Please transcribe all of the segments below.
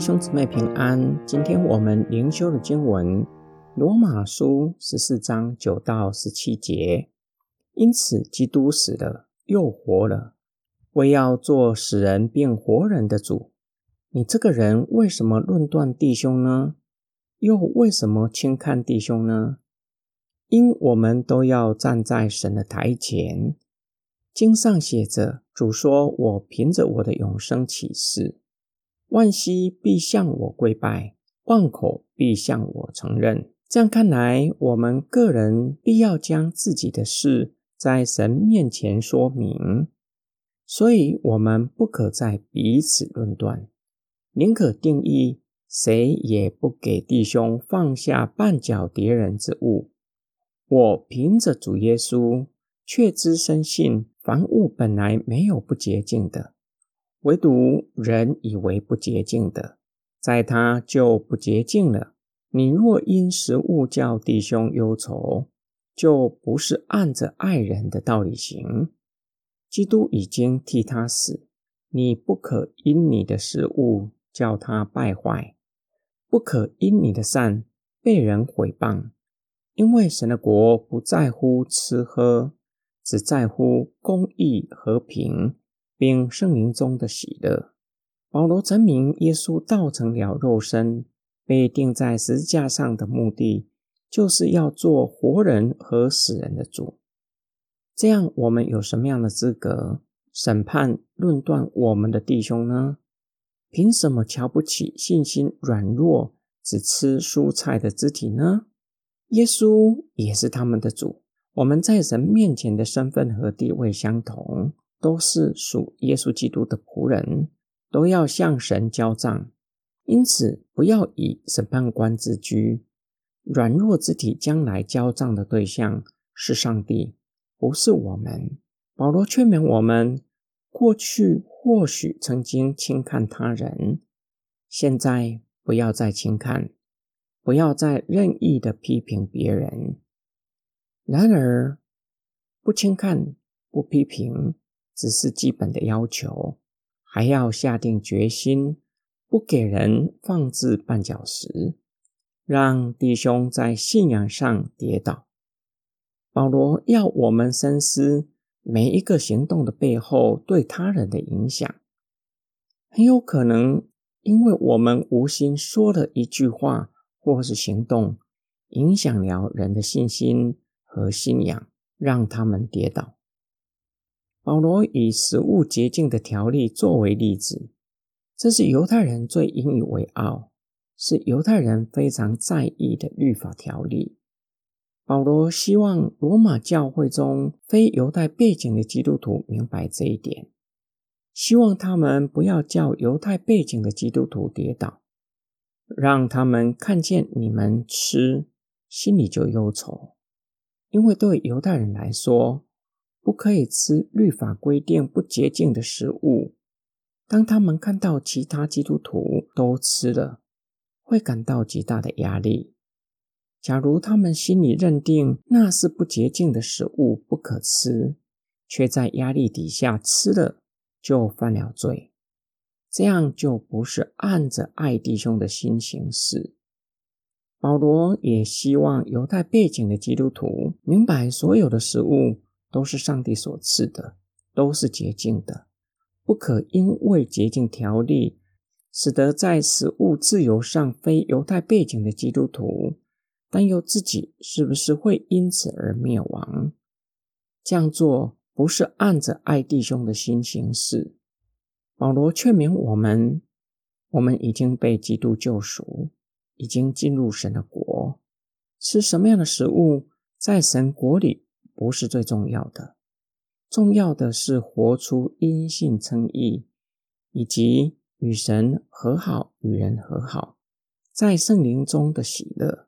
弟兄姊妹平安。今天我们灵修的经文《罗马书》十四章九到十七节。因此，基督死了，又活了，为要做死人变活人的主。你这个人为什么论断弟兄呢？又为什么轻看弟兄呢？因我们都要站在神的台前。经上写着：“主说，我凭着我的永生启示。”万膝必向我跪拜，万口必向我承认。这样看来，我们个人必要将自己的事在神面前说明，所以我们不可再彼此论断，宁可定义谁也不给弟兄放下绊脚敌人之物。我凭着主耶稣，确知深信，凡物本来没有不洁净的。唯独人以为不洁净的，在他就不洁净了。你若因食物叫弟兄忧愁，就不是按着爱人的道理行。基督已经替他死，你不可因你的食物叫他败坏，不可因你的善被人毁谤。因为神的国不在乎吃喝，只在乎公义和平。并圣灵中的喜乐。保罗证明，耶稣道成了肉身，被钉在十字架上的目的，就是要做活人和死人的主。这样，我们有什么样的资格审判、论断我们的弟兄呢？凭什么瞧不起信心软弱、只吃蔬菜的肢体呢？耶稣也是他们的主，我们在神面前的身份和地位相同。都是属耶稣基督的仆人，都要向神交账。因此，不要以审判官自居。软弱之体将来交账的对象是上帝，不是我们。保罗劝勉我们：过去或许曾经轻看他人，现在不要再轻看，不要再任意的批评别人。然而，不轻看，不批评。只是基本的要求，还要下定决心，不给人放置绊脚石，让弟兄在信仰上跌倒。保罗要我们深思每一个行动的背后对他人的影响，很有可能因为我们无心说了一句话或是行动，影响了人的信心和信仰，让他们跌倒。保罗以食物洁净的条例作为例子，这是犹太人最引以为傲，是犹太人非常在意的律法条例。保罗希望罗马教会中非犹太背景的基督徒明白这一点，希望他们不要叫犹太背景的基督徒跌倒，让他们看见你们吃，心里就忧愁，因为对犹太人来说。不可以吃律法规定不洁净的食物。当他们看到其他基督徒都吃了，会感到极大的压力。假如他们心里认定那是不洁净的食物，不可吃，却在压力底下吃了，就犯了罪。这样就不是按着爱弟兄的心行事。保罗也希望犹太背景的基督徒明白，所有的食物。都是上帝所赐的，都是洁净的，不可因为洁净条例，使得在食物自由上非犹太背景的基督徒担忧自己是不是会因此而灭亡。这样做不是按着爱弟兄的心行事。保罗劝勉我们：我们已经被基督救赎，已经进入神的国，吃什么样的食物，在神国里。不是最重要的，重要的是活出因信称义，以及与神和好、与人和好，在圣灵中的喜乐。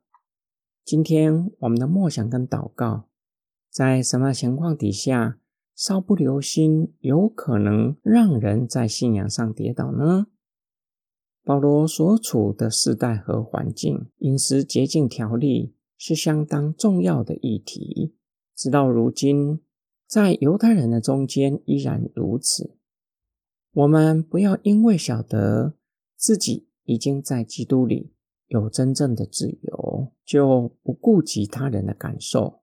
今天我们的默想跟祷告，在什么情况底下稍不留心，有可能让人在信仰上跌倒呢？保罗所处的时代和环境，饮食洁净条例是相当重要的议题。直到如今，在犹太人的中间依然如此。我们不要因为晓得自己已经在基督里有真正的自由，就不顾及他人的感受。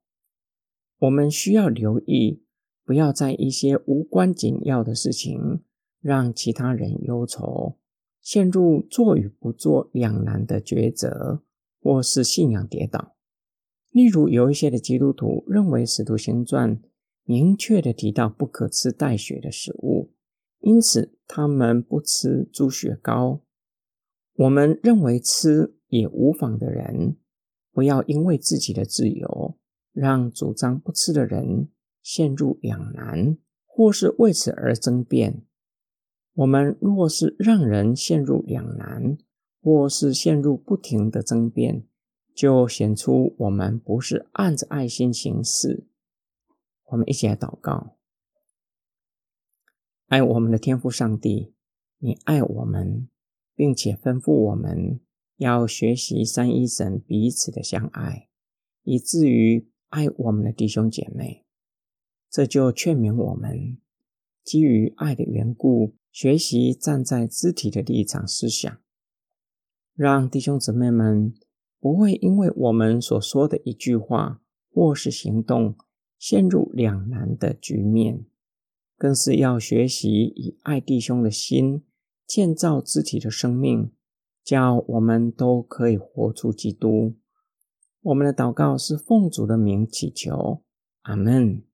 我们需要留意，不要在一些无关紧要的事情让其他人忧愁，陷入做与不做两难的抉择，或是信仰跌倒。例如，有一些的基督徒认为《使徒行传》明确的提到不可吃带血的食物，因此他们不吃猪血糕。我们认为吃也无妨的人，不要因为自己的自由，让主张不吃的人陷入两难，或是为此而争辩。我们若是让人陷入两难，或是陷入不停的争辩，就显出我们不是按着爱心行事。我们一起来祷告：爱我们的天父上帝，你爱我们，并且吩咐我们要学习三一神彼此的相爱，以至于爱我们的弟兄姐妹。这就劝勉我们，基于爱的缘故，学习站在肢体的立场思想，让弟兄姊妹们。不会因为我们所说的一句话或是行动陷入两难的局面，更是要学习以爱弟兄的心建造自己的生命，叫我们都可以活出基督。我们的祷告是奉主的名祈求，阿门。